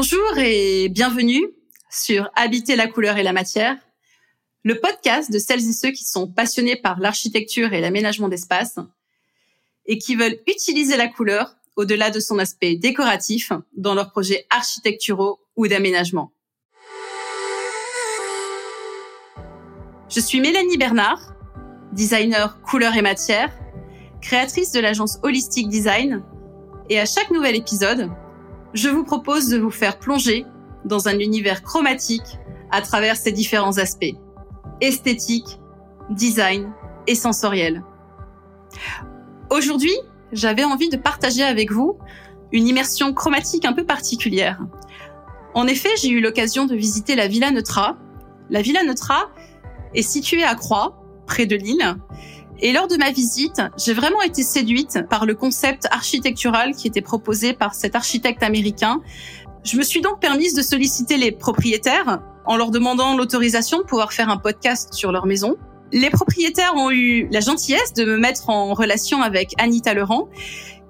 Bonjour et bienvenue sur Habiter la couleur et la matière, le podcast de celles et ceux qui sont passionnés par l'architecture et l'aménagement d'espace et qui veulent utiliser la couleur au-delà de son aspect décoratif dans leurs projets architecturaux ou d'aménagement. Je suis Mélanie Bernard, designer couleur et matière, créatrice de l'agence Holistic Design, et à chaque nouvel épisode, je vous propose de vous faire plonger dans un univers chromatique à travers ses différents aspects esthétique, design et sensoriel. Aujourd'hui, j'avais envie de partager avec vous une immersion chromatique un peu particulière. En effet, j'ai eu l'occasion de visiter la Villa Neutra. La Villa Neutra est située à Croix, près de Lille, et lors de ma visite, j'ai vraiment été séduite par le concept architectural qui était proposé par cet architecte américain. Je me suis donc permise de solliciter les propriétaires en leur demandant l'autorisation de pouvoir faire un podcast sur leur maison. Les propriétaires ont eu la gentillesse de me mettre en relation avec Anita Legrand.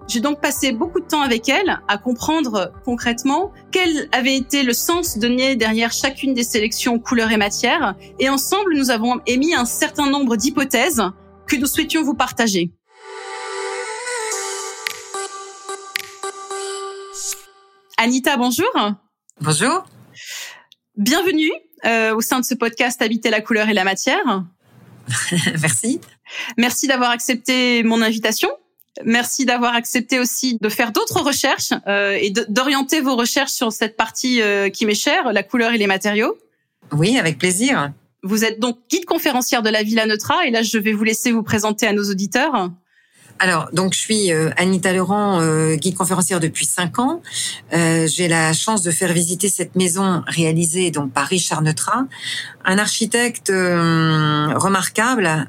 J'ai donc passé beaucoup de temps avec elle à comprendre concrètement quel avait été le sens donné derrière chacune des sélections couleurs et matières. Et ensemble, nous avons émis un certain nombre d'hypothèses que nous souhaitions vous partager. Anita, bonjour. Bonjour. Bienvenue euh, au sein de ce podcast Habiter la couleur et la matière. Merci. Merci d'avoir accepté mon invitation. Merci d'avoir accepté aussi de faire d'autres recherches euh, et d'orienter vos recherches sur cette partie euh, qui m'est chère, la couleur et les matériaux. Oui, avec plaisir. Vous êtes donc guide conférencière de la Villa Neutra et là je vais vous laisser vous présenter à nos auditeurs. Alors, donc je suis euh, Anita Laurent, euh, guide conférencière depuis cinq ans. Euh, j'ai la chance de faire visiter cette maison réalisée donc par Richard Neutra, un architecte remarquable.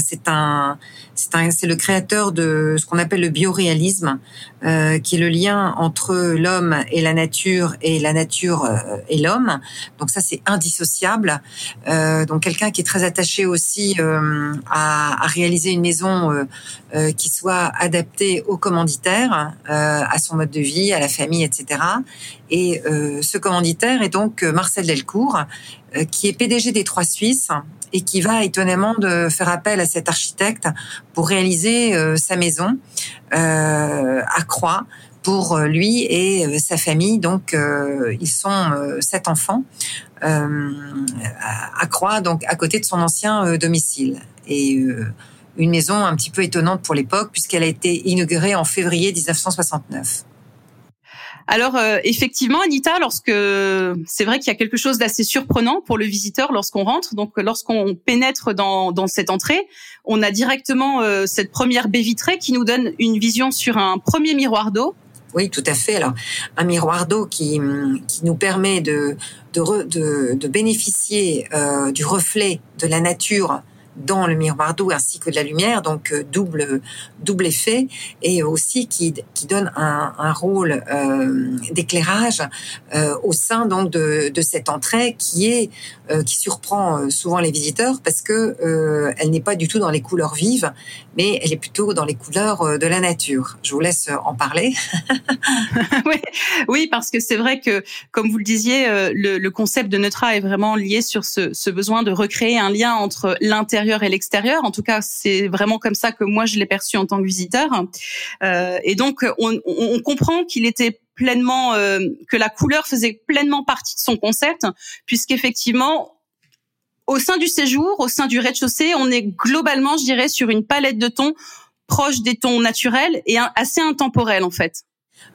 c'est un c'est le créateur de ce qu'on appelle le bioréalisme, euh, qui est le lien entre l'homme et la nature et la nature euh, et l'homme. Donc ça, c'est indissociable. Euh, donc quelqu'un qui est très attaché aussi euh, à, à, réaliser une maison euh, qui soit adaptée au commanditaire, à son mode de vie, à la famille, etc. Et ce commanditaire est donc Marcel Delcourt, qui est PDG des Trois Suisses et qui va étonnamment de faire appel à cet architecte pour réaliser euh, sa maison euh, à Croix pour euh, lui et sa famille. Donc, ils sont sept enfants à Croix, donc à côté de son ancien domicile. Et une maison un petit peu étonnante pour l'époque, puisqu'elle a été inaugurée en février 1969. Alors euh, effectivement, Anita, lorsque c'est vrai qu'il y a quelque chose d'assez surprenant pour le visiteur lorsqu'on rentre. Donc lorsqu'on pénètre dans, dans cette entrée, on a directement euh, cette première baie vitrée qui nous donne une vision sur un premier miroir d'eau. Oui, tout à fait. Alors, un miroir d'eau qui, qui nous permet de, de, de, de bénéficier euh, du reflet de la nature dans le miroir d'eau ainsi que de la lumière, donc euh, double double effet, et aussi qui, qui donne un, un rôle euh, d'éclairage euh, au sein donc de, de cette entrée qui est qui surprend souvent les visiteurs parce que elle n'est pas du tout dans les couleurs vives, mais elle est plutôt dans les couleurs de la nature. Je vous laisse en parler. oui, oui, parce que c'est vrai que, comme vous le disiez, le, le, concept de Neutra est vraiment lié sur ce, ce besoin de recréer un lien entre l'intérieur et l'extérieur. En tout cas, c'est vraiment comme ça que moi je l'ai perçu en tant que visiteur. Euh, et donc, on, comprend qu'il était pleinement euh, que la couleur faisait pleinement partie de son concept, puisqu'effectivement au sein du séjour, au sein du rez-de-chaussée, on est globalement, je dirais, sur une palette de tons proche des tons naturels et assez intemporels en fait.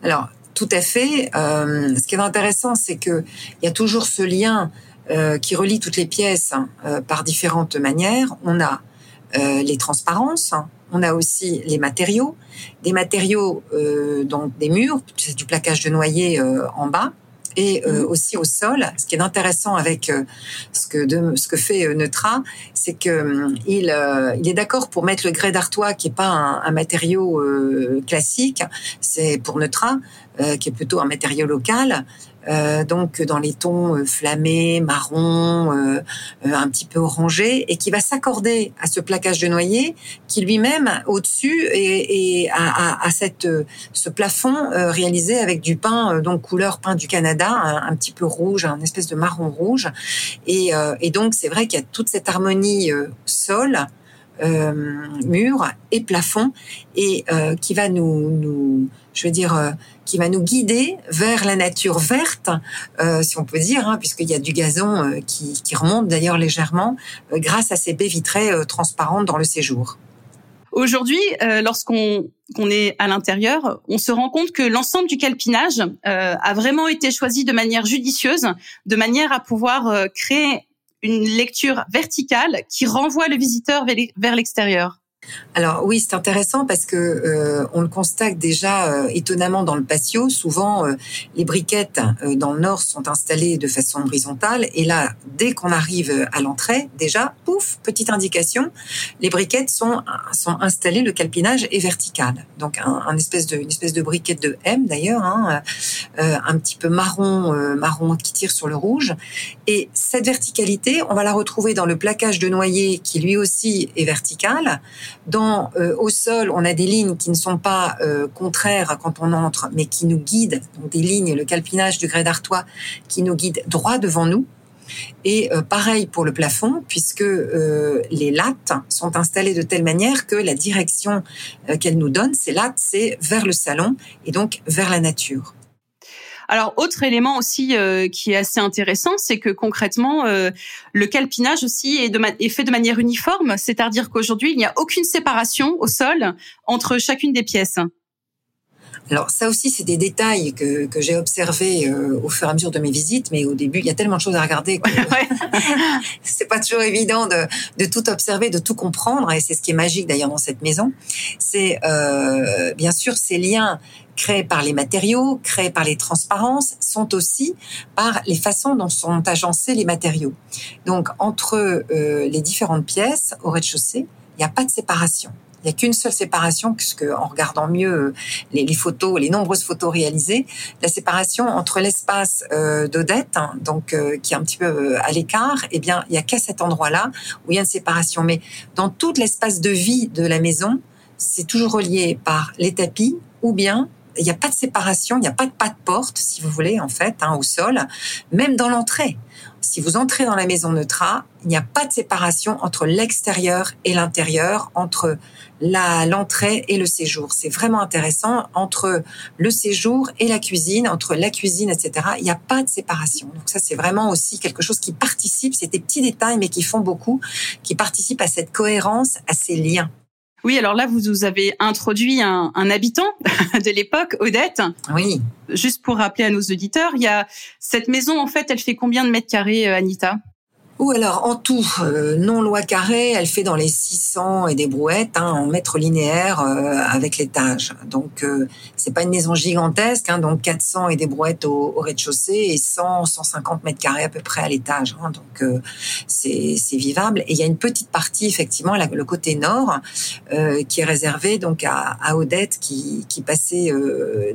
Alors tout à fait. Euh, ce qui est intéressant, c'est que il y a toujours ce lien euh, qui relie toutes les pièces hein, euh, par différentes manières. On a euh, les transparences, hein, on a aussi les matériaux, des matériaux euh, donc des murs, c'est du plaquage de noyer euh, en bas et euh, mhm. aussi au sol. Ce qui est intéressant avec euh, ce que de, ce que fait euh, Neutra, c'est que il, il est d'accord pour mettre le grès d'Artois qui est pas un, un matériau classique, c'est pour Neutra qui est plutôt un matériau local. Euh, donc dans les tons euh, flammés, marron, euh, un petit peu orangé, et qui va s'accorder à ce plaquage de noyer, qui lui-même au-dessus et, à, cette ce plafond réalisé avec du pain donc couleur pain du Canada, un, petit peu rouge, un espèce de marron rouge, et, et donc c'est vrai qu'il y a toute cette harmonie sol euh, mur et plafond et euh, qui va nous, nous, je veux dire, euh, qui va nous guider vers la nature verte, si on peut dire, hein, puisqu'il y a du gazon qui, qui, remonte d'ailleurs légèrement grâce à ces baies vitrées transparentes dans le séjour. Aujourd'hui, lorsqu'on est à l'intérieur, on se rend compte que l'ensemble du calpinage a vraiment été choisi de manière judicieuse, de manière à pouvoir créer une lecture verticale qui renvoie le visiteur vers l'extérieur. Alors oui, c'est intéressant parce que euh, on le constate déjà euh, étonnamment dans le patio. Souvent, euh, les briquettes dans le nord sont installées de façon horizontale, et là, dès qu'on arrive à l'entrée, déjà, pouf, petite indication, les briquettes sont sont installées. Le calpinage est vertical, donc un, espèce de une espèce de briquette de M d'ailleurs, hein, un petit peu marron marron qui tire sur le rouge. Et cette verticalité, on va la retrouver dans le plaquage de noyer qui lui aussi est vertical. Dans euh, au sol, on a des lignes qui ne sont pas euh, contraires quand on entre, mais qui nous guident. Donc des lignes, le calpinage du grès d'Artois, qui nous guide droit devant nous. Et euh, pareil pour le plafond, puisque les lattes sont installées de telle manière que la direction qu'elles nous donnent, ces lattes, c'est vers le salon et donc vers la nature. Alors, autre élément aussi euh, qui est assez intéressant, c'est que concrètement, euh, le calpinage aussi est, est, fait de manière uniforme, c'est-à-dire qu'aujourd'hui, il n'y a aucune séparation au sol entre chacune des pièces. Alors ça aussi, c'est des détails que, que j'ai observés euh, au fur et à mesure de mes visites, mais au début, il y a tellement de choses à regarder que c'est pas toujours évident de, de, tout observer, de tout comprendre, et c'est ce qui est magique d'ailleurs dans cette maison. C'est euh, bien sûr ces liens créés par les matériaux, créés par les transparences, sont aussi par les façons dont sont agencés les matériaux. Donc entre euh, les différentes pièces au rez-de-chaussée, il n'y a pas de séparation. Il n'y a qu'une seule séparation, puisque en regardant mieux euh, les, photos, les nombreuses photos réalisées, la séparation entre l'espace euh, d'Odette, hein, donc euh, qui est un petit peu à l'écart, eh bien, il n'y a qu'à cet endroit-là où il y a une séparation. Mais dans tout l'espace de vie de la maison, c'est toujours relié par les tapis ou bien il n'y a pas de séparation, il n'y a pas de pas de porte, si vous voulez, en fait, hein, au sol, même dans l'entrée. Si vous entrez dans la maison Neutra, il n'y a pas de séparation entre l'extérieur et l'intérieur, entre la l'entrée et le séjour. C'est vraiment intéressant entre le séjour et la cuisine, entre la cuisine, etc. Il n'y a pas de séparation. Donc ça, c'est vraiment aussi quelque chose qui participe. C'est des petits détails, mais qui font beaucoup, qui participent à cette cohérence, à ces liens. Oui, alors là, vous, avez introduit un, un habitant de l'époque, Odette. Oui. Juste pour rappeler à nos auditeurs, il y a cette maison, en fait, elle fait combien de mètres carrés, euh, Anita? Ou alors en tout, euh, non loi carrée, elle fait dans les 600 et des brouettes hein, en mètres linéaires euh, avec l'étage. Donc euh, c'est pas une maison gigantesque, hein, donc 400 et des brouettes au, rez-de-chaussée et 100, 150 mètres carrés à peu près à l'étage. Hein, donc euh, c'est vivable. Et il y a une petite partie effectivement, le côté nord, qui est réservé donc à, à Odette qui, qui passait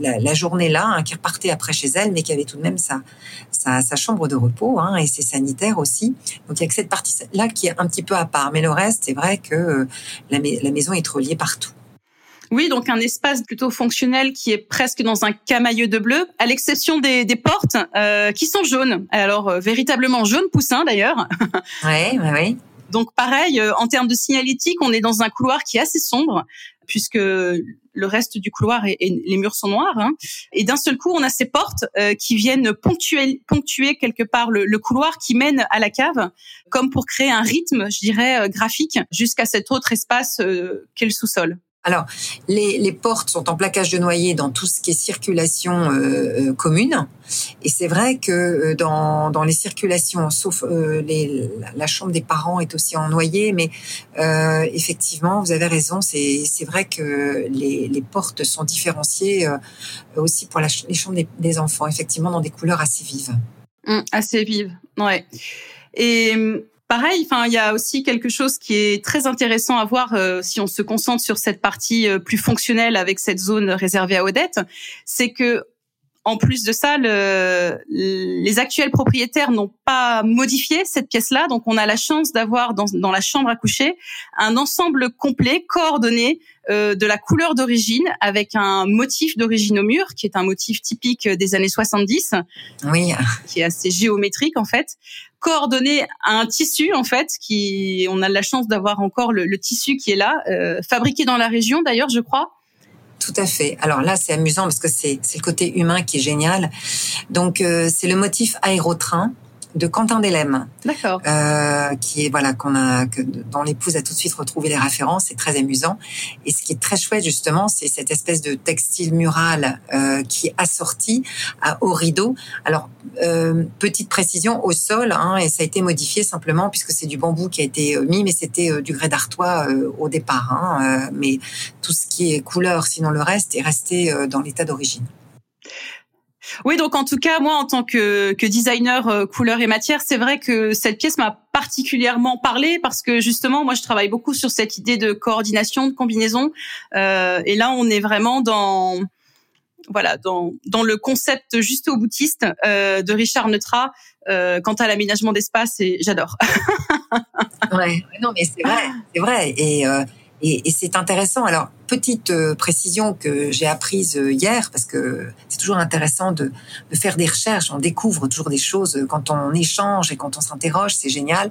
la, la, journée là, hein, qui repartait après chez elle, mais qui avait tout de même sa, sa, sa chambre de repos hein, et ses sanitaires aussi. Donc il y a que cette partie-là qui est un petit peu à part. Mais le reste, c'est vrai que euh, la, maison est reliée partout. Oui, donc un espace plutôt fonctionnel qui est presque dans un camailleux de bleu, à l'exception des, portes euh, qui sont jaunes. Alors euh, véritablement jaune poussin d'ailleurs. Oui, oui, oui. Donc pareil, en termes de signalétique, on est dans un couloir qui est assez sombre puisque le reste du couloir et, les murs sont noirs. Hein. Et d'un seul coup, on a ces portes euh, qui viennent ponctuer, quelque part le, couloir qui mène à la cave, comme pour créer un rythme, je dirais, euh, graphique jusqu'à cet autre espace euh, qu'est le sous-sol. Alors, les, les, portes sont en plaquage de noyer dans tout ce qui est circulation euh, euh commune. Et c'est vrai que euh, dans, dans les circulations, sauf euh, les, la chambre des parents est aussi en noyer, mais euh, effectivement, vous avez raison, c'est vrai que les, les, portes sont différenciées aussi pour la, les chambres des, des, enfants, effectivement, dans des couleurs assez vives. Mmh, assez vives, ouais. Et Pareil, enfin, il y a aussi quelque chose qui est très intéressant à voir euh, si on se concentre sur cette partie euh, plus fonctionnelle avec cette zone réservée à Odette, c'est que en plus de ça, le, les actuels propriétaires n'ont pas modifié cette pièce-là, donc on a la chance d'avoir dans, dans, la chambre à coucher un ensemble complet, coordonné, euh, de la couleur d'origine, avec un motif d'origine au mur, qui est un motif typique des années 70, oui. qui est assez géométrique en fait, coordonné à un tissu en fait, qui on a la chance d'avoir encore le, le, tissu qui est là, euh, fabriqué dans la région d'ailleurs, je crois. Tout à fait. Alors là, c'est amusant parce que c'est le côté humain qui est génial. Donc, euh, c'est le motif aérotrain de Quentin Delem. D'accord. Euh, qui est voilà qu'on a que, dont l'épouse a tout de suite retrouvé les références. C'est très amusant. Et ce qui est très chouette justement, c'est cette espèce de textile mural euh, qui est assorti à, au rideau. Alors euh, petite précision au sol, hein, et ça a été modifié simplement puisque c'est du bambou qui a été euh, mis, mais c'était euh, du grès d'Artois euh, au départ. Hein, mais tout ce qui est couleur, sinon le reste, est resté dans l'état d'origine. Oui, donc en tout cas, moi, en tant que, que designer euh, couleur et matière, c'est vrai que cette pièce m'a particulièrement parlé parce que justement, moi, je travaille beaucoup sur cette idée de coordination, de combinaison. Euh, et là, on est vraiment dans voilà dans, dans le concept juste au boutiste euh, de Richard Neutra euh, quant à l'aménagement d'espace et j'adore. ouais, non mais c'est vrai, c'est vrai et euh, et, et c'est intéressant. Alors, petite euh, précision que j'ai apprise euh, hier, parce que c'est toujours intéressant de, faire des recherches, on découvre toujours des choses quand on échange et quand on s'interroge, c'est génial.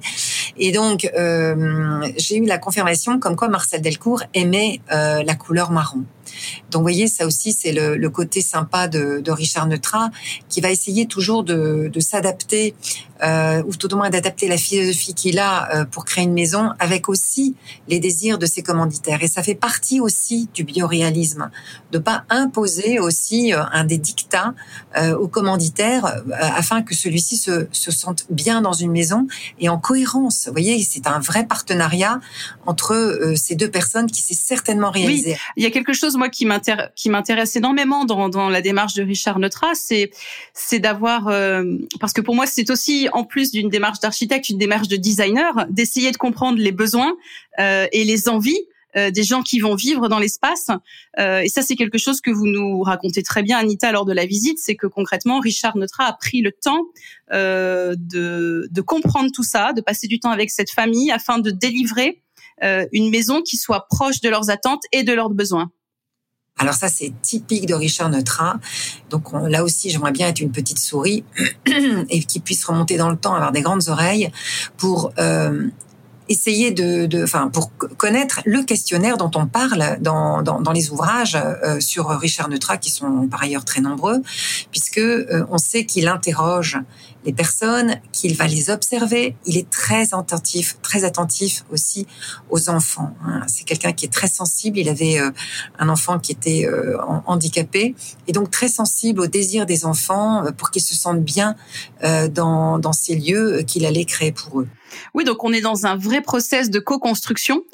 Et donc, euh, j'ai eu la confirmation comme quoi Marcel Delcourt aimait euh, la couleur marron. Donc, vous voyez, ça aussi, c'est le, côté sympa de, Richard Neutra, qui va essayer toujours de, s'adapter, euh, ou tout au moins d'adapter la philosophie qu'il a euh, pour créer une maison, avec aussi les désirs de ses commanditaires. Et ça fait partie aussi du bioréalisme, de pas imposer aussi euh, un des dictats euh, au commanditaire euh, afin que celui-ci se, se, sente bien dans une maison et en cohérence. Vous voyez, c'est un vrai partenariat entre ces deux personnes qui s'est certainement réalisé. Oui, il y a quelque chose moi qui m'intéresse énormément dans, dans la démarche de Richard Neutra, c'est c'est d'avoir euh, parce que pour moi c'est aussi en plus d'une démarche d'architecte une démarche de designer d'essayer de comprendre les besoins euh, et les envies des gens qui vont vivre dans l'espace. Euh, et ça, c'est quelque chose que vous nous racontez très bien, Anita, lors de la visite, c'est que concrètement, Richard Neutra a pris le temps euh, de, de, comprendre tout ça, de passer du temps avec cette famille afin de délivrer euh, une maison qui soit proche de leurs attentes et de leurs besoins. Alors ça, c'est typique de Richard Neutra. Donc on, là aussi, j'aimerais bien être une petite souris et qui puisse remonter dans le temps, avoir des grandes oreilles pour euh, essayer de, de, enfin, pour connaître le questionnaire dont on parle dans, dans, dans les ouvrages euh, sur Richard Neutra, qui sont par ailleurs très nombreux, puisque euh, on sait qu'il interroge les personnes, qu'il va les observer. Il est très attentif, très attentif aussi aux enfants. Hein. C'est quelqu'un qui est très sensible. Il avait euh, un enfant qui était euh, handicapé et donc très sensible aux désirs des enfants euh, pour qu'ils se sentent bien euh, dans, dans ces lieux qu'il allait créer pour eux. Oui, donc on est dans un vrai process de co-construction.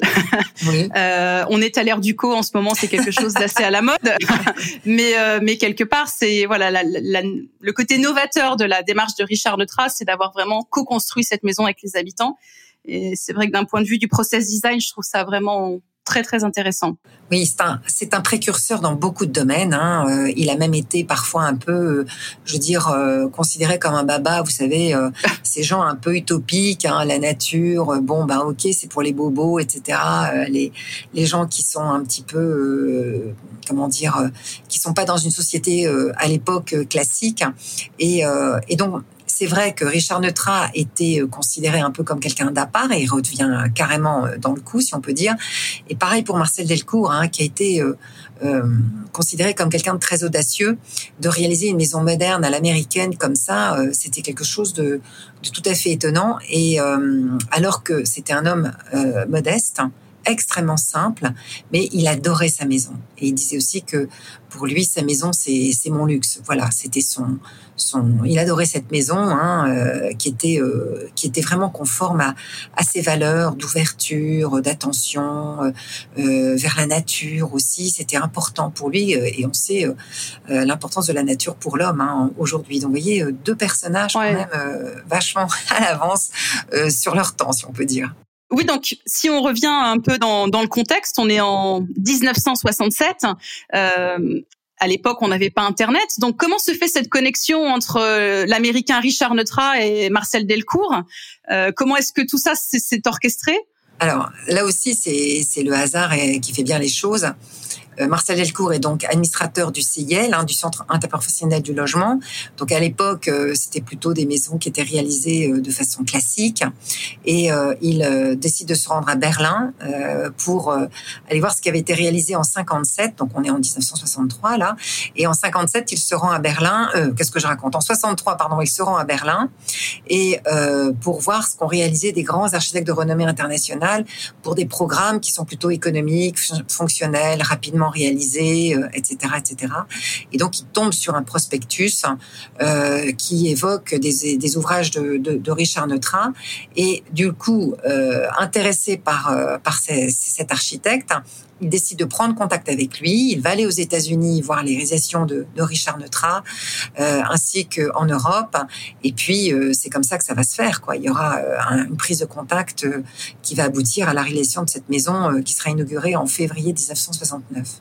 Oui. euh, on est à l'ère du co en ce moment, c'est quelque chose d'assez à la mode, mais euh, mais quelque part c'est voilà la, la, le côté novateur de la démarche de Richard Neutra, c'est d'avoir vraiment co-construit cette maison avec les habitants. Et c'est vrai que d'un point de vue du process design, je trouve ça vraiment très très intéressant. Oui, c'est un, c'est un précurseur dans beaucoup de domaines. Hein. Euh, il a même été parfois un peu, euh, je veux dire, euh, considéré comme un baba. Vous savez, euh, ces gens un peu utopiques, hein, la nature. bon, ben ok, c'est pour les bobos, etc. Les les gens qui sont un petit peu, comment dire, qui sont pas dans une société à l'époque classique. Et, et donc c'est vrai que Richard Neutra était euh, considéré un peu comme quelqu'un d'à part et il redevient carrément euh, dans le coup, si on peut dire. Et pareil pour Marcel Delcourt, hein, qui a été euh, euh, considéré comme quelqu'un de très audacieux, de réaliser une maison moderne à l'américaine comme ça, euh, c'était quelque chose de, de, tout à fait étonnant. Et euh, alors que c'était un homme modeste, extrêmement simple, mais il adorait sa maison. Et il disait aussi que pour lui, sa maison, c'est mon luxe. Voilà, c'était son, son. Il adorait cette maison, hein, euh, qui était euh, qui était vraiment conforme à, à ses valeurs d'ouverture, d'attention euh, vers la nature aussi. C'était important pour lui, et on sait euh, l'importance de la nature pour l'homme hein, aujourd'hui. Donc, vous voyez, deux personnages ouais. quand même vachement à l'avance sur leur temps, si on peut dire. Oui, donc si on revient un peu dans, dans, le contexte, on est en 1967. Euh, À l'époque, on n'avait pas Internet. Donc, comment se fait cette connexion entre euh, l'Américain Richard Neutra et Marcel Delcourt? Euh, Comment est-ce que tout ça s'est orchestré? Alors, là aussi, c'est le hasard qui fait bien les choses. Euh, Marcel Delcourt est donc administrateur du CIL, hein, du Centre interprofessionnel du logement. Donc à l'époque, euh, c'était plutôt des maisons qui étaient réalisées euh, de façon classique. Et il décide de se rendre à Berlin pour aller voir ce qui avait été réalisé en 57. Donc on est en 1963 là. Et en 57, il se rend à Berlin. Qu'est-ce que je raconte? En 63, pardon, il se rend à Berlin et pour voir ce qu'ont réalisé des grands architectes de renommée internationale pour des programmes qui sont plutôt économiques, fonctionnels, rapidement réalisé, etc., euh, etc. Et donc, il tombe sur un prospectus euh, qui évoque des, ouvrages de, Richard Neutra. Et du coup, euh, intéressé par, par cet architecte, il décide de prendre contact avec lui. Il va aller aux États-Unis voir les réalisations de, Richard Neutra, ainsi qu'en Europe. Et puis, c'est comme ça que ça va se faire. Quoi. Il y aura une prise de contact qui va aboutir à la réalisation de cette maison qui sera inaugurée en février 1969.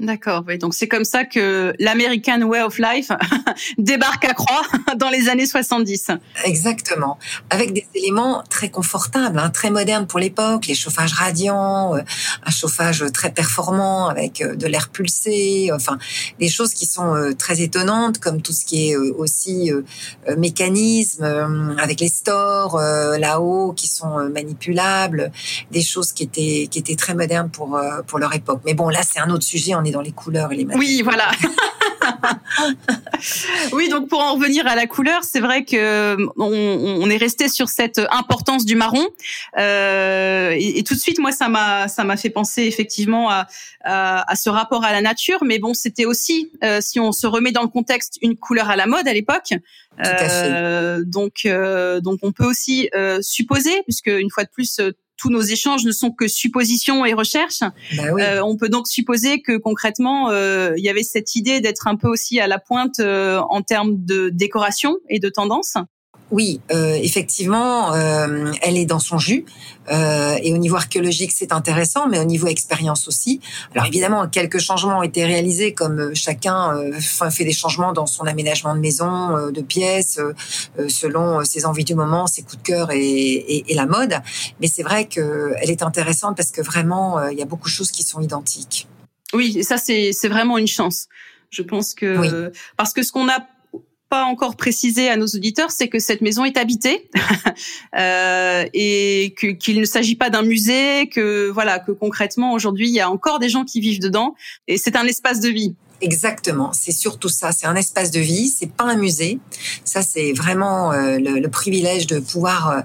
D'accord, oui. Donc c'est comme ça que l'American Way of Life débarque à Croix dans les années 70. Exactement, avec des éléments très confortables, hein, très modernes pour l'époque, les chauffages radiants, euh, un chauffage très performant avec euh, de l'air pulsé, enfin des choses qui sont euh, très étonnantes, comme tout ce qui est aussi mécanisme avec les stores là-haut qui sont manipulables, des choses qui étaient très modernes pour leur époque. Mais bon, là c'est un autre sujet. Dans les couleurs et les matériaux. Oui, voilà. oui, donc pour en revenir à la couleur, c'est vrai que on, est resté sur cette importance du marron. Euh, et, tout de suite, moi, ça m'a ça m'a fait penser effectivement à, à, ce rapport à la nature. Mais bon, c'était aussi, euh, si on se remet dans le contexte, une couleur à la mode à l'époque. Euh, donc euh, donc on peut aussi supposer, puisque une fois de plus tous nos échanges ne sont que suppositions et recherches. Bah euh, on peut donc supposer que concrètement, euh, il y avait cette idée d'être un peu aussi à la pointe euh, en termes de décoration et de tendance. Oui, euh, effectivement, euh, elle est dans son jus. Euh, et au niveau archéologique, c'est intéressant, mais au niveau expérience aussi. Alors évidemment, quelques changements ont été réalisés, comme chacun fait des changements dans son aménagement de maison, de pièces, selon ses envies du moment, ses coups de cœur et, la mode. Mais c'est vrai qu'elle est intéressante parce que vraiment, il y a beaucoup de choses qui sont identiques. Oui, et ça c'est vraiment une chance. Je pense que parce que ce qu'on a pas encore précisé à nos auditeurs, c'est que cette maison est habitée euh, et qu'il ne s'agit pas d'un musée, que voilà, que concrètement aujourd'hui il y a encore des gens qui vivent dedans et c'est un espace de vie. Exactement, c'est surtout ça. C'est un espace de vie, c'est pas un musée. Ça, c'est vraiment euh, le, privilège de pouvoir euh,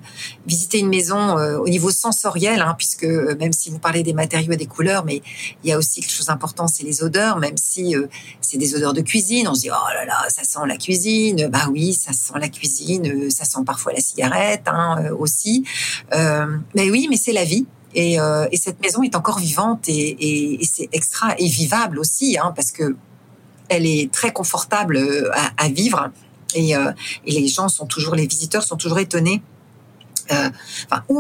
visiter une maison euh, au niveau sensoriel, hein, puisque même si vous parlez des matériaux et des couleurs, mais il y a aussi quelque chose d'important, c'est les odeurs. Même si c'est des odeurs de cuisine, on se dit oh là là, ça sent la cuisine. Bah oui, ça sent la cuisine, ça sent parfois la cigarette hein, aussi. mais oui, mais c'est la vie. Et, euh, et, cette maison est encore vivante et, et, et c'est extra et vivable aussi, hein, parce que elle est très confortable euh, à, à vivre. Et, euh, et, les gens sont toujours, les visiteurs sont toujours étonnés euh,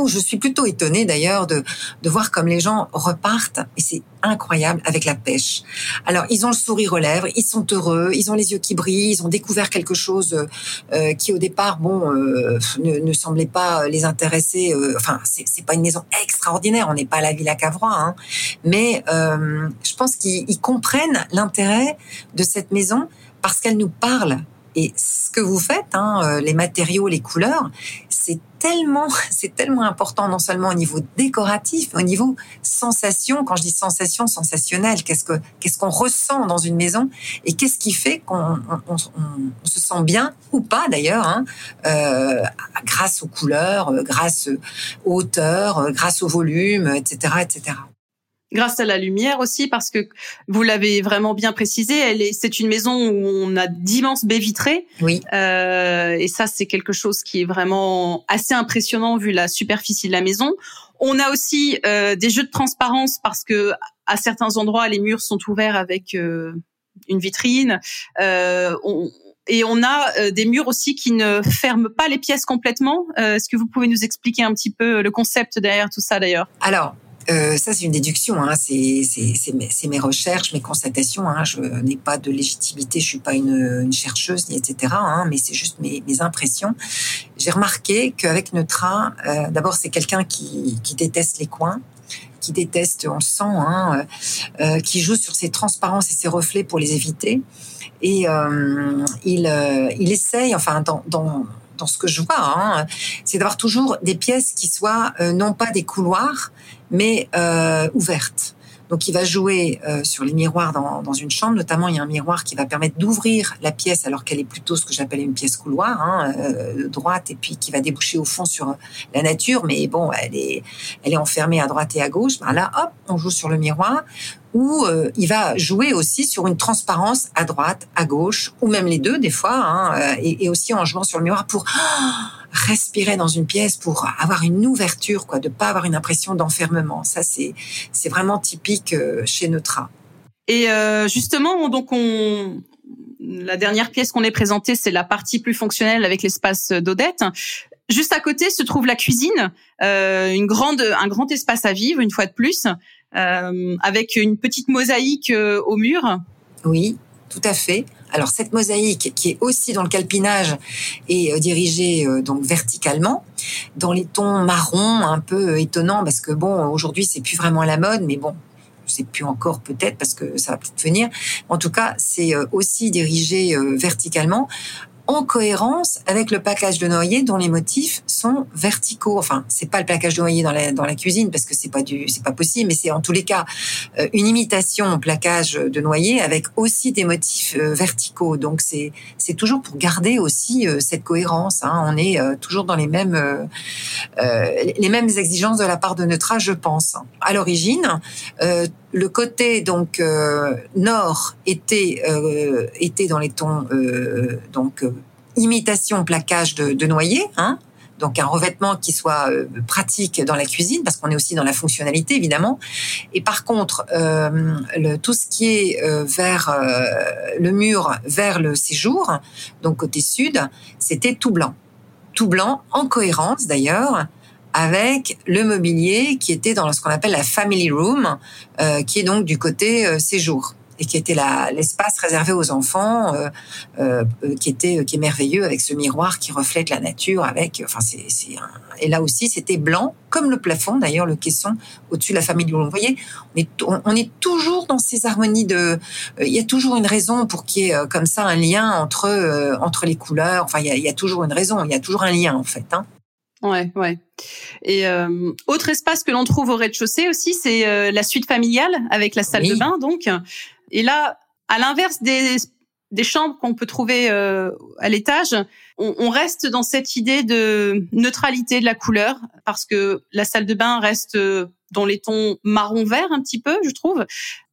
je suis plutôt étonnée d'ailleurs de, voir comme les gens repartent, et c'est incroyable, avec la pêche. Alors, ils ont le sourire aux lèvres, ils sont heureux, ils ont les yeux qui brillent, ils ont découvert quelque chose euh, qui au départ, bon, euh, ne, semblait pas les intéresser. Euh, enfin, c'est pas une maison extraordinaire, on n'est pas à la Villa Cavrois, hein, mais euh, je pense qu'ils comprennent l'intérêt de cette maison parce qu'elle nous parle et ce que vous faites, hein, euh, les matériaux, les couleurs, c'est tellement, c'est tellement important non seulement au niveau décoratif, mais au niveau sensation. Quand je dis sensation, sensationnelle, qu'est-ce que qu'est-ce qu'on ressent dans une maison et qu'est-ce qui fait qu'on on, se sent bien ou pas d'ailleurs, hein, euh, grâce aux couleurs, euh, grâce aux hauteurs, grâce au volume, etc., etc grâce à la lumière aussi, parce que vous l'avez vraiment bien précisé, elle est, c'est une maison où on a d'immenses baies vitrées. Oui. Euh, et ça, c'est quelque chose qui est vraiment assez impressionnant vu la superficie de la maison. On a aussi euh, des jeux de transparence parce que à certains endroits, les murs sont ouverts avec euh, une vitrine. Euh, on, et on a euh, des murs aussi qui ne ferment pas les pièces complètement. Euh, est-ce que vous pouvez nous expliquer un petit peu le concept derrière tout ça d'ailleurs? Alors, euh, ça, c'est une déduction. Hein. C'est mes, mes, recherches, mes constatations. Hein. Je n'ai pas de légitimité. Je suis pas une, une chercheuse, etc. Hein, mais c'est juste mes, mes impressions. J'ai remarqué qu'avec Neutra, euh, d'abord, c'est quelqu'un qui, qui déteste les coins qui déteste, on le sent, hein, euh, euh qui joue sur ses transparences et ses reflets pour les éviter. Et euh, il, il essaye, enfin, dans, dans dans ce que je vois, hein, c'est d'avoir toujours des pièces qui soient euh, non pas des couloirs, mais euh, ouvertes. Donc, il va jouer euh, sur les miroirs dans, dans, une chambre. Notamment, il y a un miroir qui va permettre d'ouvrir la pièce alors qu'elle est plutôt ce que j'appelle une pièce couloir, hein, euh, droite, et puis qui va déboucher au fond sur la nature. Mais bon, elle est, elle est enfermée à droite et à gauche. Ben là, hop, on joue sur le miroir où euh, il va jouer aussi sur une transparence à droite, à gauche, ou même les deux des fois, hein, euh, et, et, aussi en jouant sur le miroir pour oh, respirer dans une pièce, pour avoir une ouverture, quoi, de pas avoir une impression d'enfermement. Ça, c'est c'est vraiment typique euh, chez Neutra. Et euh, justement, donc on la dernière pièce qu'on est présentée, c'est la partie plus fonctionnelle avec l'espace d'Odette. Juste à côté se trouve la cuisine, euh, une grande, un grand espace à vivre, une fois de plus. Euh, avec une petite mosaïque au mur. Oui, tout à fait. Alors cette mosaïque qui est aussi dans le calpinage est euh, dirigée donc verticalement dans les tons marron un peu étonnants parce que bon aujourd'hui c'est plus vraiment la mode mais bon c'est plus encore peut-être parce que ça va peut-être venir. En tout cas, c'est aussi dirigé verticalement en cohérence avec le plaquage de noyer dont les motifs sont verticaux. Enfin, c'est pas le plaquage de noyer dans la, dans la cuisine parce que c'est pas du, c'est pas possible, mais c'est en tous les cas euh, une imitation au plaquage de noyer avec aussi des motifs euh, verticaux. Donc c'est c'est toujours pour garder aussi euh, cette cohérence. Hein. On est toujours dans les mêmes les mêmes exigences de la part de Neutra, je pense. À l'origine, le côté donc euh, nord était euh, était dans les tons euh, donc imitation plaquage de, de noyer, hein, donc un revêtement qui soit pratique dans la cuisine parce qu'on est aussi dans la fonctionnalité évidemment. Et par contre, le, tout ce qui est vers le mur vers le séjour, donc côté sud, c'était tout blanc, tout blanc en cohérence d'ailleurs avec le mobilier qui était dans ce qu'on appelle la family room, euh, qui est donc du côté euh, séjour et qui était l'espace réservé aux enfants, euh, euh, qui était qui est merveilleux avec ce miroir qui reflète la nature. Avec, enfin c'est et là aussi c'était blanc comme le plafond d'ailleurs le caisson au-dessus de la famille. Vous voyez, on est on, est toujours dans ces harmonies de. il y a toujours une raison pour qu'il y ait comme ça un lien entre entre les couleurs. Enfin il y a, il y a toujours une raison, il y a toujours un lien en fait. Hein. Ouais, ouais. Et euh, autre espace que l'on trouve au rez-de-chaussée aussi, c'est euh, la suite familiale avec la salle de bain, donc. Et là, à l'inverse des, des chambres qu'on peut trouver euh, à l'étage, on, on, reste dans cette idée de neutralité de la couleur, parce que la salle de bain reste dans les tons marron-vert un petit peu, je trouve.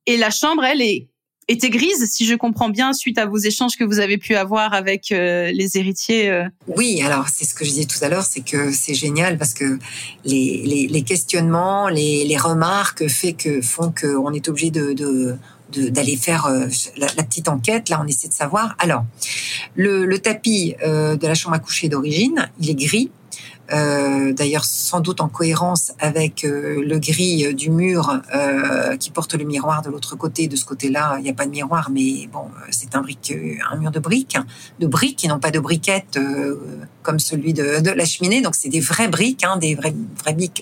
Et la chambre, elle, est était grise, si je comprends bien, suite à vos échanges que vous avez pu avoir avec euh, les héritiers. Euh. Oui, alors c'est ce que je disais tout à l'heure, c'est que c'est génial parce que les, questionnements, les, remarques fait que, font qu'on est obligé de, d'aller faire euh, la, petite enquête. Là, on essaie de savoir. Alors, le tapis de la chambre à coucher d'origine, il est gris. Euh, d'ailleurs sans doute en cohérence avec euh, le gris euh, du mur qui porte le miroir de l'autre côté. De ce côté-là, il n'y a pas de miroir, mais bon, c'est un, un mur de briques, de briques et non pas de briquettes comme celui de, de, la cheminée. Donc c'est des vraies briques, hein, des vraies,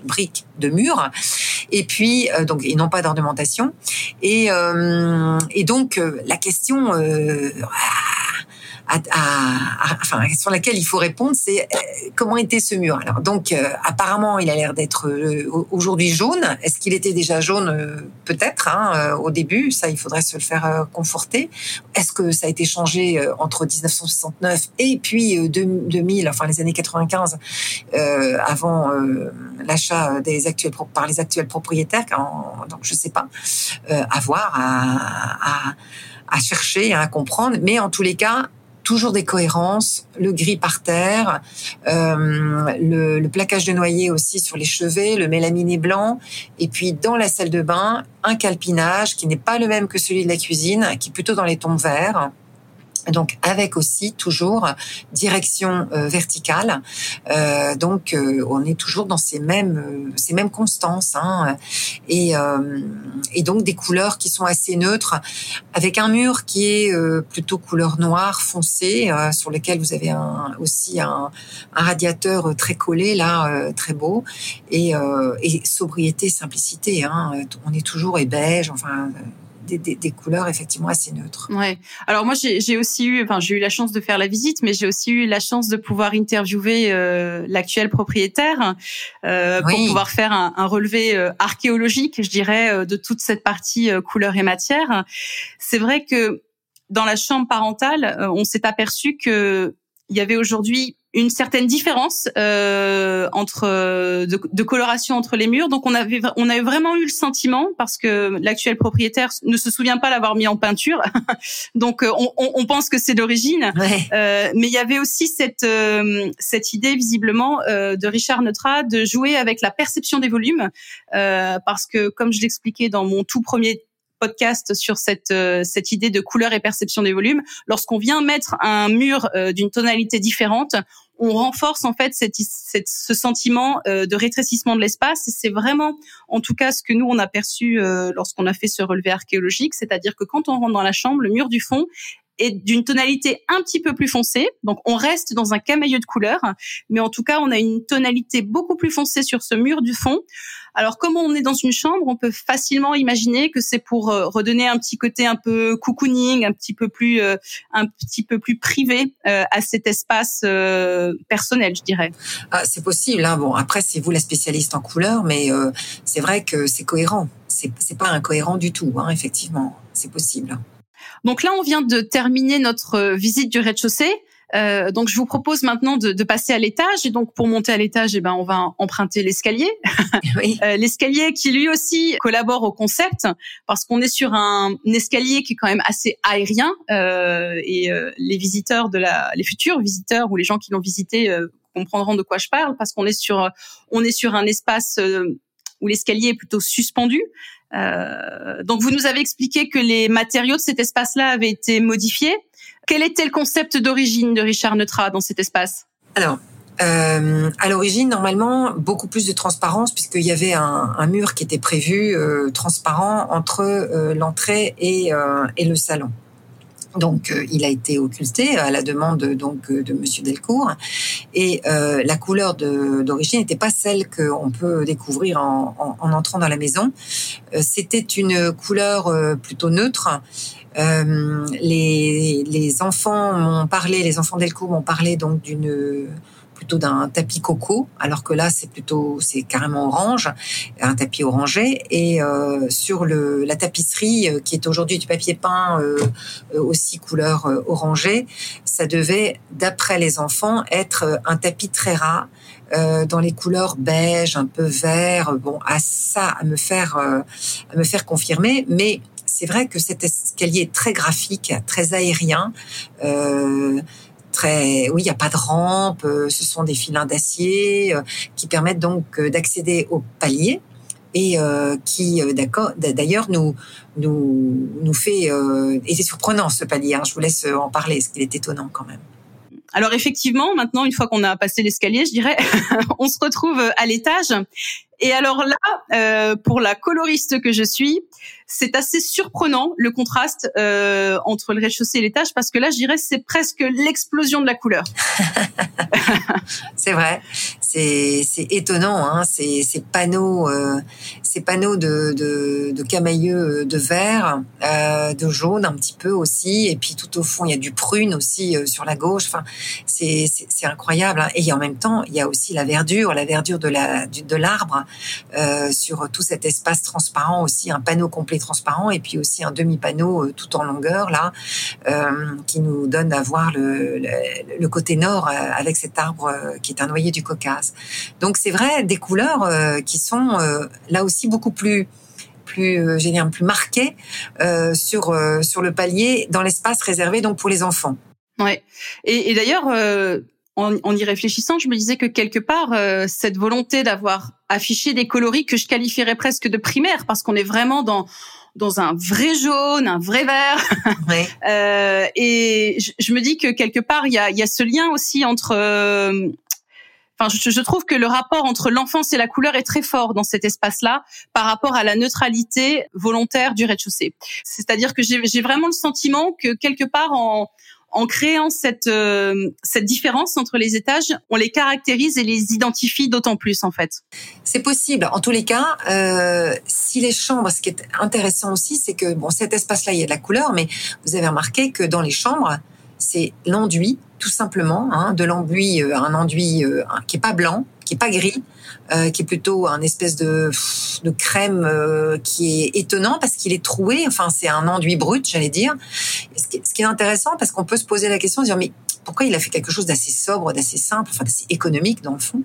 briques de mur. Et puis donc et non pas d'ornementation. Et, et donc la question à, enfin, sur laquelle il faut répondre, c'est euh, comment était ce mur? Alors donc, euh, apparemment, il a l'air d'être euh, aujourd'hui jaune. Est-ce qu'il était déjà jaune? Peut-être hein, au début. Ça, il faudrait se le faire conforter. Est-ce que ça a été changé entre 1969 et puis 2000, enfin les années 95, avant l'achat des actuels par les actuels propriétaires Donc, je sais pas. à voir, à, à à chercher, à comprendre. Mais en tous les cas, toujours des cohérences, le gris par terre, euh, le, le, plaquage de noyer aussi sur les chevets, le mélaminé blanc, et puis dans la salle de bain, un calpinage qui n'est pas le même que celui de la cuisine, qui est plutôt dans les tons verts. Donc avec aussi toujours direction euh, verticale. Euh, donc euh, on est toujours dans ces mêmes ces mêmes constances hein, et et donc des couleurs qui sont assez neutres avec un mur qui est plutôt couleur noire foncée sur lequel vous avez un, aussi un, un radiateur très collé là très beau et, et sobriété simplicité. Hein, on est toujours et beige enfin des, couleurs effectivement assez neutres. Ouais. Alors moi j'ai aussi eu, enfin j'ai eu la chance de faire la visite, mais j'ai aussi eu la chance de pouvoir interviewer euh, l'actuel propriétaire euh, pour pouvoir faire un, un relevé euh, archéologique, je dirais, euh, de toute cette partie couleurs et matière. C'est vrai que dans la chambre parentale, on s'est aperçu que il y avait aujourd'hui une certaine différence euh, entre de, de, coloration entre les murs. Donc on avait on a vraiment eu le sentiment parce que l'actuel propriétaire ne se souvient pas l'avoir mis en peinture, donc euh, on, on, pense que c'est d'origine. Euh, mais il y avait aussi cette euh, cette idée visiblement euh, de Richard Neutra de jouer avec la perception des volumes parce que comme je l'expliquais dans mon tout premier podcast sur cette euh, cette idée de couleur et perception des volumes. Lorsqu'on vient mettre un mur euh, d'une tonalité différente, on renforce en fait ce sentiment euh, de rétrécissement de l'espace. C'est vraiment, en tout cas, ce que nous on a perçu lorsqu'on a fait ce relevé archéologique, c'est-à-dire que quand on rentre dans la chambre, le mur du fond est d'une tonalité un petit peu plus foncée. Donc on reste dans un camailleux de couleurs, mais en tout cas on a une tonalité beaucoup plus foncée sur ce mur du fond. Alors, comme on est dans une chambre, on peut facilement imaginer que c'est pour euh, redonner un petit côté un peu cocooning, un petit peu plus, euh, un petit peu plus privé euh, à cet espace personnel, je dirais. Ah, c'est possible. Hein. Bon, après, c'est vous la spécialiste en couleur, mais c'est vrai que c'est cohérent. C'est pas incohérent du tout, hein, effectivement. C'est possible. Donc là, on vient de terminer notre visite du rez-de-chaussée. Euh, donc je vous propose maintenant de, de, passer à l'étage. Et donc pour monter à l'étage, eh ben on va emprunter l'escalier. Oui. euh, l'escalier qui lui aussi collabore au concept parce qu'on est sur un, escalier qui est quand même assez aérien euh, et euh, les visiteurs de la, les futurs visiteurs ou les gens qui l'ont visité euh, comprendront de quoi je parle parce qu'on est sur, on est sur un espace où l'escalier est plutôt suspendu. Euh, donc vous nous avez expliqué que les matériaux de cet espace-là avaient été modifiés. Quel était le concept d'origine de Richard Neutra dans cet espace? Alors, euh, à l'origine, normalement, beaucoup plus de transparence puisqu'il y avait un, mur qui était prévu euh, transparent entre l'entrée et, le salon. Donc, euh, il a été occulté à la demande donc de Monsieur Delcourt, et la couleur d'origine n'était pas celle qu'on peut découvrir en, en, en, entrant dans la maison. C'était une couleur plutôt neutre euh, les, les, enfants m'ont parlé, les enfants d'Elcourt m'ont parlé donc d'une d'un tapis coco, alors que là c'est plutôt c'est carrément orange, un tapis orangé. Et euh, sur le, la tapisserie euh, qui est aujourd'hui du papier peint euh, aussi couleur orangée, ça devait, d'après les enfants, être un tapis très. Euh, dans les couleurs beige, un peu vert, bon, à ça, à me faire, à me faire confirmer. Mais c'est vrai que cet escalier très graphique, très aérien. Oui, il n'y a pas de rampe, euh, ce sont des filins d'acier euh, qui permettent donc d'accéder au palier et qui, d'accord, d'ailleurs, nous, nous, nous fait. et c'est surprenant ce palier. Hein, je vous laisse en parler, parce qu'il est étonnant quand même. Alors effectivement, maintenant, une fois qu'on a passé l'escalier, je dirais, on se retrouve à l'étage. Et alors là, euh, pour la coloriste que je suis, c'est assez surprenant le contraste euh, entre le rez-de-chaussée et l'étage parce que là, je dirais, c'est presque l'explosion de la couleur. c'est vrai, c'est étonnant, hein, ces, ces panneaux, euh, ces panneaux de, de, de camailleux de vert, euh, de jaune un petit peu aussi, et puis tout au fond, il y a du prune aussi euh, sur la gauche. Enfin, c'est incroyable. Hein. Et en même temps, il y a aussi la verdure, la verdure de la de l'arbre euh, sur tout cet espace transparent aussi, un panneau complet transparent et puis aussi un demi-panneau euh, tout en longueur là, euh, qui nous donne à voir le, le, côté nord avec cet arbre qui est un noyer du Donc c'est vrai, des couleurs qui sont là aussi beaucoup plus plus, j'ai plus marquées sur sur le palier dans l'espace réservé donc pour les enfants. Ouais. Et, et d'ailleurs, en, y réfléchissant, je me disais que quelque part, euh, cette volonté d'avoir affiché des coloris que je qualifierais presque de primaires, parce qu'on est vraiment dans dans un vrai jaune, un vrai vert. Euh, et je, je, me dis que quelque part, il y a, y a ce lien aussi entre euh, Je, trouve que le rapport entre l'enfance et la couleur est très fort dans cet espace-là par rapport à la neutralité volontaire du rez-de-chaussée. C'est-à-dire que j'ai vraiment le sentiment que quelque part en, en créant cette euh, cette différence entre les étages, on les caractérise et les identifie d'autant plus en fait. C'est possible. En tous les cas, euh, si les chambres, ce qui est intéressant aussi, c'est que bon, cet espace-là, il y a de la couleur, mais vous avez remarqué que dans les chambres, c'est l'enduit, tout simplement, hein, de l'enduit, euh, un enduit euh, qui est pas blanc, qui est pas gris, euh, qui est plutôt un espèce de, crème qui est étonnant parce qu'il est troué. Enfin, c'est un enduit brut, j'allais dire. ce, qui, est intéressant parce qu'on peut se poser la question de dire mais pourquoi il a fait quelque chose d'assez sobre, d'assez simple, enfin d'assez économique dans le fond?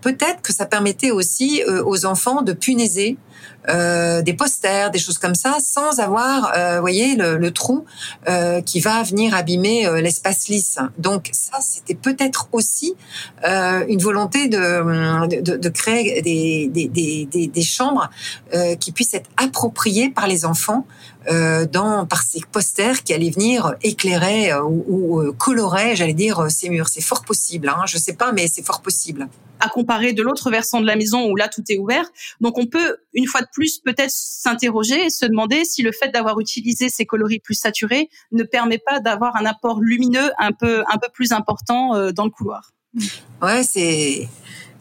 Peut-être que ça permettait aussi aux enfants de punaiser euh, des posters, des choses comme ça, sans avoir, euh, voyez, le, le trou euh, qui va venir abîmer euh, l'espace lisse. Donc ça, c'était peut-être aussi euh, une volonté de, de, de créer des, des, des, des chambres qui puissent être appropriées par les enfants euh, dans par ces posters qui allaient venir éclairer euh, ou, ou euh, colorer, j'allais dire, ces murs. C'est fort possible. Hein, je sais pas, mais c'est fort possible. À comparer de l'autre versant de la maison où là tout est ouvert. Donc on peut une fois de plus peut-être s'interroger et se demander si le fait d'avoir utilisé ces coloris plus saturés ne permet pas d'avoir un apport lumineux un peu un peu plus important dans le couloir. Ouais, c'est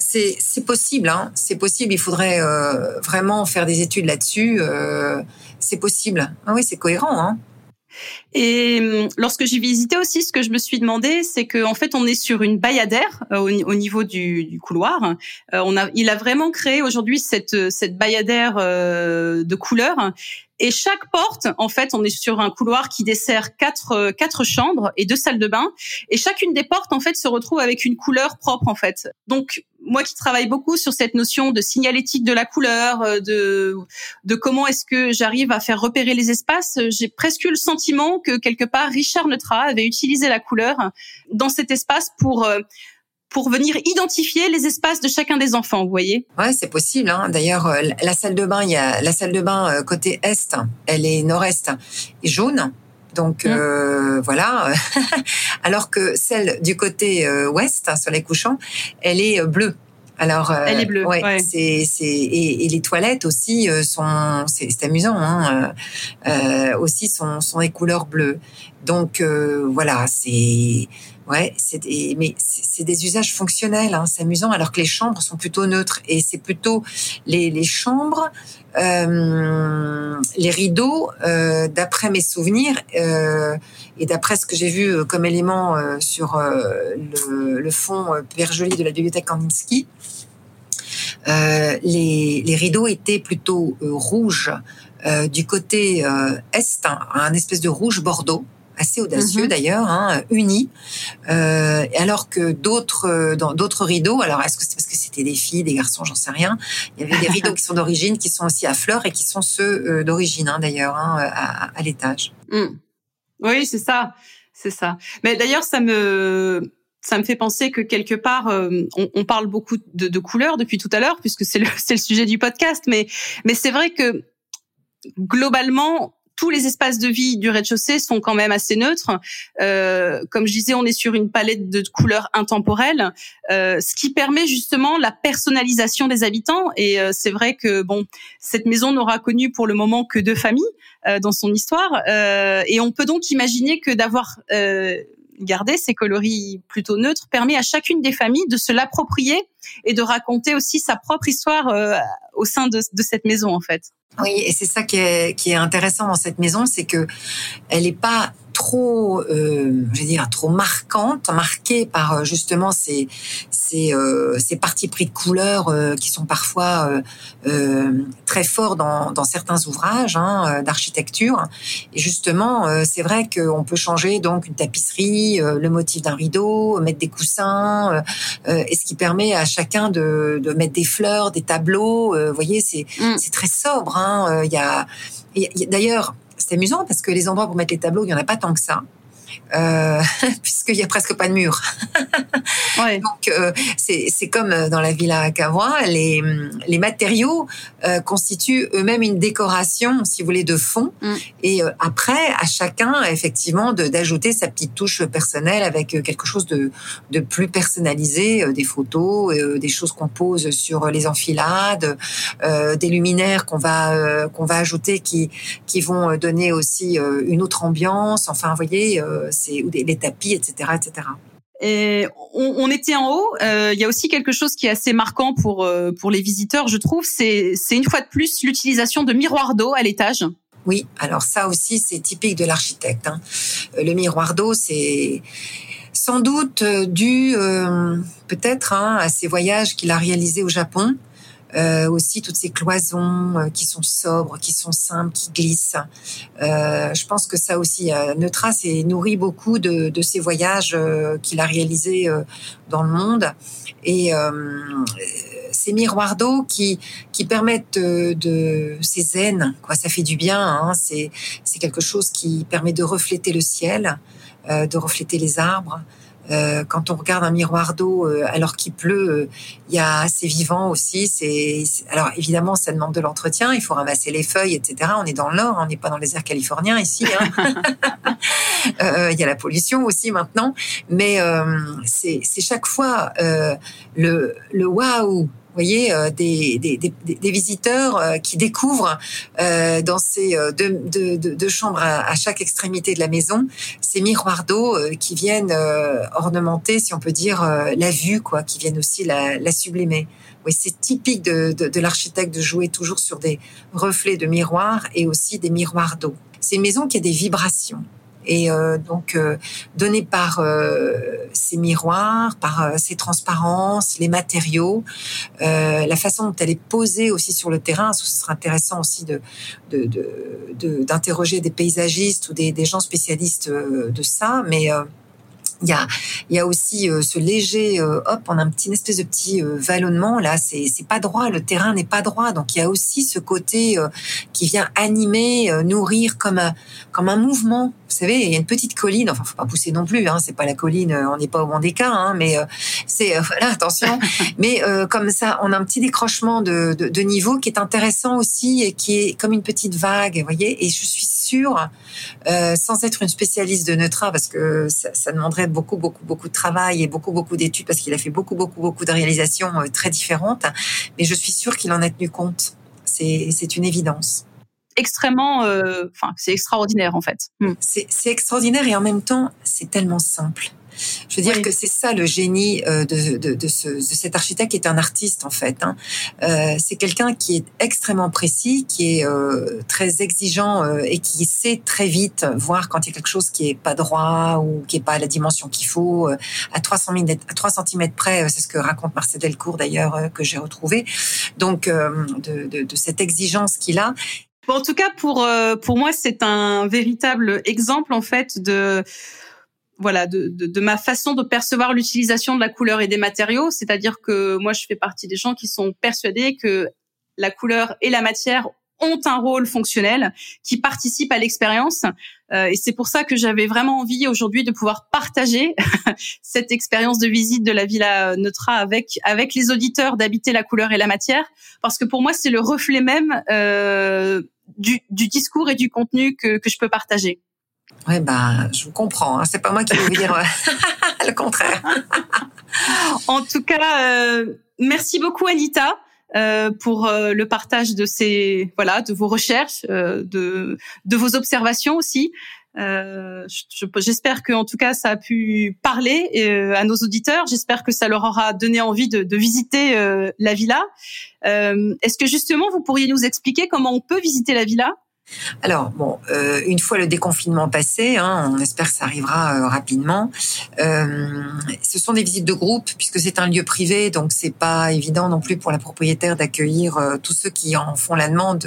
c'est possible, hein. c'est possible. Il faudrait euh, vraiment faire des études là-dessus. Euh, c'est possible. Ah oui, c'est cohérent. Hein. Et hum, lorsque j'ai visité aussi, ce que je me suis demandé, c'est qu'en en fait, on est sur une bayadère euh, au, niveau du, du couloir. Euh, on a, il a vraiment créé aujourd'hui cette cette bayadère euh, de couleur et chaque porte, en fait, on est sur un couloir qui dessert quatre euh, quatre chambres et deux salles de bain. Et chacune des portes, en fait, se retrouve avec une couleur propre, en fait. Donc, moi qui travaille beaucoup sur cette notion de signalétique de la couleur, euh, de de comment est-ce que j'arrive à faire repérer les espaces, j'ai presque eu le sentiment que quelque part Richard Neutra avait utilisé la couleur dans cet espace pour euh, pour venir identifier les espaces de chacun des enfants, vous voyez? Ouais, c'est possible. Hein. D'ailleurs, euh, la salle de bain, il y a la salle de bain euh, côté est, elle est nord-est et jaune. Donc mmh. euh, voilà. Alors que celle du côté euh, ouest, sur les couchants, elle est bleue. Alors, elle est bleue. Ouais, ouais. c'est c'est et, et, les toilettes aussi sont c'est amusant hein, euh, aussi sont sont des couleurs bleues. Donc voilà, c'est Ouais, c'est des, mais c'est des usages fonctionnels, hein, c'est amusant, alors que les chambres sont plutôt neutres. Et c'est plutôt les, les chambres, euh, les rideaux, euh, d'après mes souvenirs euh, et d'après ce que j'ai vu comme élément euh, sur euh, le, le fond Joli de la bibliothèque Kandinsky, les, les rideaux étaient plutôt rouges du côté est, hein, un espèce de rouge bordeaux assez audacieux mm-hmm. d'ailleurs, hein, unis, euh, alors que d'autres dans d'autres rideaux. Alors est-ce que c'est parce que c'était des filles, des garçons, j'en sais rien. Il y avait des rideaux qui sont d'origine, qui sont aussi à fleurs et qui sont ceux euh, d'origine hein, d'ailleurs hein, à, à l'étage. Mm. Oui, c'est ça, c'est ça. Mais d'ailleurs, ça me ça me fait penser que quelque part, euh, on, on, parle beaucoup de, de couleurs depuis tout à l'heure, puisque c'est le, le sujet du podcast. Mais, mais c'est vrai que globalement, tous les espaces de vie du rez-de-chaussée sont quand même assez neutres. Euh, comme je disais, on est sur une palette de couleurs intemporelles, euh, ce qui permet justement la personnalisation des habitants. Et euh, c'est vrai que bon, cette maison n'aura connu pour le moment que deux familles euh, dans son histoire, euh, et on peut donc imaginer que d'avoir euh, garder ces coloris plutôt neutres permet à chacune des familles de se l'approprier et de raconter aussi sa propre histoire euh, au sein de, de, cette maison en fait. Oui, et c'est ça qui est, intéressant dans cette maison, c'est que elle n'est pas trop, euh, je vais dire, trop marquante, marquée par euh, justement ces ces, euh, ces partis pris de couleurs euh, qui sont parfois euh, euh très forts dans, dans certains ouvrages hein, d'architecture. Et justement, c'est vrai qu'on peut changer donc une tapisserie, le motif d'un rideau, mettre des coussins, et ce qui permet à chacun de, de mettre des fleurs, des tableaux. vous voyez, c'est mm. c'est très sobre. Hein. Il y a, a d'ailleurs c'est amusant parce que les endroits pour mettre les tableaux, il n'y en a pas tant que ça. Euh, puisqu'il y a presque pas de mur. ouais. Donc euh, c'est comme dans la villa à Cavois, les, les matériaux euh, constituent eux-mêmes une décoration, si vous voulez, de fond. Mm. Et euh, après, à chacun, effectivement, d'ajouter sa petite touche personnelle avec euh, quelque chose de, de plus personnalisé, des photos, des choses qu'on pose sur les enfilades, des luminaires qu'on va qu'on va ajouter qui qui vont donner aussi une autre ambiance. Enfin, vous voyez, c'est les tapis, etc., etc. Et on, on, était en haut. Euh, il y a aussi quelque chose qui est assez marquant pour euh, pour les visiteurs, je trouve. C'est c'est une fois de plus l'utilisation de miroirs d'eau à l'étage. Oui, alors ça aussi c'est typique de l'architecte. Hein. Euh, le miroir d'eau, c'est sans doute dû peut-être hein, à ses voyages qu'il a réalisés au Japon euh, aussi toutes ces cloisons euh, qui sont sobres, qui sont simples, qui glissent. Euh, je pense que ça aussi, euh, Neutra s'est nourri beaucoup de, de ces voyages euh, qu'il a réalisés dans le monde. Et ces miroirs d'eau qui qui permettent de, ces zen quoi ça fait du bien hein, c'est c'est quelque chose qui permet de refléter le ciel de refléter les arbres euh, quand on regarde un miroir d'eau euh, alors qu'il pleut, euh, il y a assez vivant aussi. C'est alors évidemment ça demande de l'entretien, il faut ramasser les feuilles, etc. On est dans le nord, on n'est pas dans les airs californiens ici. Hein. Il y a la pollution aussi maintenant, mais c'est chaque fois le le waouh voyez, euh, des, des, des, des, visiteurs euh, qui découvrent euh, dans ces deux, deux, deux chambres à, chaque extrémité de la maison ces miroirs d'eau qui viennent ornementer, si on peut dire, la vue, quoi, qui viennent aussi la, la sublimer. Oui, c'est typique de, de, de l'architecte de jouer toujours sur des reflets de miroirs et aussi des miroirs d'eau. C'est une maison qui a des vibrations et euh, donc euh, donné par euh, ces miroirs, par ces transparences, les matériaux, la façon dont elle est posée aussi sur le terrain. Ce sera intéressant aussi d'interroger de, de, des paysagistes ou des, des gens spécialistes de ça, mais il y a, il y a aussi euh, ce léger, euh, hop, on a un petit une espèce de petit euh, vallonnement là. C'est, c'est pas droit, le terrain n'est pas droit, donc il y a aussi ce côté qui vient animer, nourrir comme un, comme un mouvement. Vous savez, il y a une petite colline. Enfin, faut pas pousser non plus. Hein, c'est pas la colline, on n'est pas au Mandéka, hein, mais c'est voilà, attention. mais comme ça, on a un petit décrochement de, de, de, niveau qui est intéressant aussi et qui est comme une petite vague, vous voyez. Et je suis sûre, sans être une spécialiste de Neutra, parce que ça, ça demanderait beaucoup, beaucoup, beaucoup de travail et beaucoup, beaucoup d'études parce qu'il a fait beaucoup, beaucoup, beaucoup de réalisations euh, très différentes. Mais je suis sûre qu'il en a tenu compte. C'est une évidence extrêmement, euh, enfin, c'est extraordinaire en fait. Hmm. C'est extraordinaire et en même temps, c'est tellement simple. Je veux dire que c'est ça le génie euh, de, de, de, ce, de, cet architecte qui est un artiste en fait. Hein. Euh, c'est quelqu'un qui est extrêmement précis, qui est euh, très exigeant euh, et qui sait très vite voir quand il y a quelque chose qui est pas droit ou qui est pas à la dimension qu'il faut. Euh, à 300 000, à 3 cm près, c'est ce que raconte Marcel Delcourt d'ailleurs que j'ai retrouvé. Donc de, de, cette exigence qu'il a. Bon, en tout cas, pour pour moi, c'est un véritable exemple en fait de voilà de, de, de, ma façon de percevoir l'utilisation de la couleur et des matériaux, c'est-à-dire que moi je fais partie des gens qui sont persuadés que la couleur et la matière ont un rôle fonctionnel qui participe à l'expérience. Euh, et c'est pour ça que j'avais vraiment envie aujourd'hui de pouvoir partager cette expérience de visite de la Villa Neutra avec avec les auditeurs d'habiter la couleur et la matière. Parce que pour moi c'est le reflet même euh, du, du discours et du contenu que, que je peux partager. Ouais, bah, je vous comprends. Hein. C'est pas moi qui vais vous dire euh, le contraire. en tout cas, euh, merci beaucoup, Anita. Euh, pour euh, le partage de ces voilà de vos recherches, euh, de de vos observations aussi. J'espère que en tout cas ça a pu parler à nos auditeurs. J'espère que ça leur aura donné envie de, de visiter la villa. Est-ce que justement vous pourriez nous expliquer comment on peut visiter la villa? Alors bon, euh, une fois le déconfinement passé, hein, on espère que ça arrivera euh, rapidement. Euh, ce sont des visites de groupe puisque c'est un lieu privé, donc c'est pas évident non plus pour la propriétaire d'accueillir tous ceux qui en font la demande,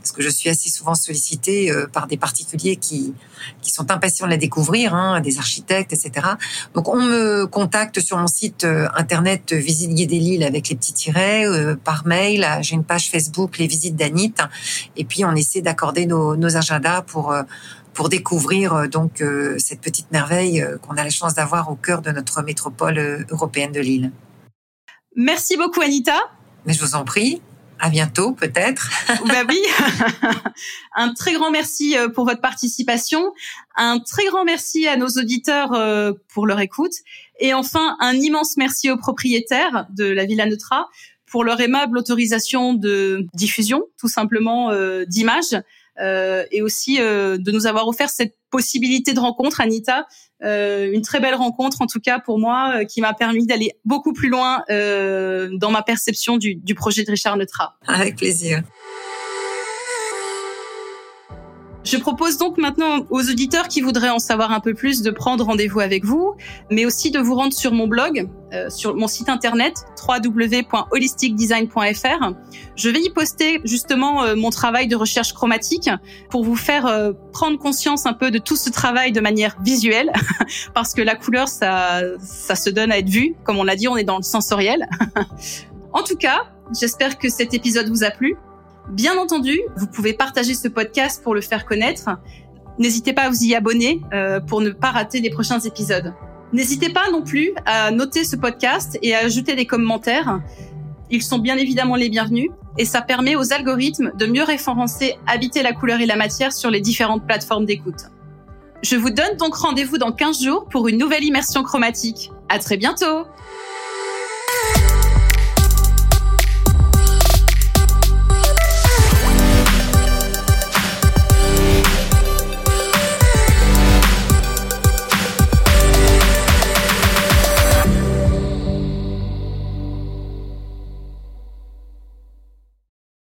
parce que je suis assez souvent sollicitée par des particuliers qui qui sont impatients de la découvrir, hein, des architectes, etc. Donc on me contacte sur mon site internet Visite Guidée Lille avec les petits tirets, par mail. J'ai une page Facebook Les Visites d'Anit, et puis on essaie d'accorder nos, nos, agendas pour euh, pour découvrir donc cette petite merveille qu'on a la chance d'avoir au cœur de notre métropole européenne de Lille. Merci beaucoup Anita. Mais je vous en prie. À bientôt, peut-être. bah oui. un très grand merci euh, pour votre participation. Un très grand merci à nos auditeurs euh, pour leur écoute. Et enfin, un immense merci aux propriétaires de la Villa Neutra pour leur aimable autorisation de diffusion, tout simplement euh, d'images, et aussi de nous avoir offert cette possibilité de rencontre, Anita. une très belle rencontre, en tout cas pour moi, qui m'a permis d'aller beaucoup plus loin dans ma perception du, du projet de Richard Neutra. Avec plaisir. Je propose donc maintenant aux auditeurs qui voudraient en savoir un peu plus de prendre rendez-vous avec vous, mais aussi de vous rendre sur mon blog, euh, sur mon site internet www.holisticdesign.fr. Je vais y poster justement euh, mon travail de recherche chromatique pour vous faire euh, prendre conscience un peu de tout ce travail de manière visuelle, parce que la couleur, ça, ça se donne à être vu. Comme on l'a dit, on est dans le sensoriel. en tout cas, j'espère que cet épisode vous a plu. Bien entendu, vous pouvez partager ce podcast pour le faire connaître. N'hésitez pas à vous y abonner euh, pour ne pas rater les prochains épisodes. N'hésitez pas non plus à noter ce podcast et à ajouter des commentaires. Ils sont bien évidemment les bienvenus et ça permet aux algorithmes de mieux référencer Habiter la couleur et la matière sur les différentes plateformes d'écoute. Je vous donne donc rendez-vous dans 15 jours pour une nouvelle immersion chromatique. À très bientôt!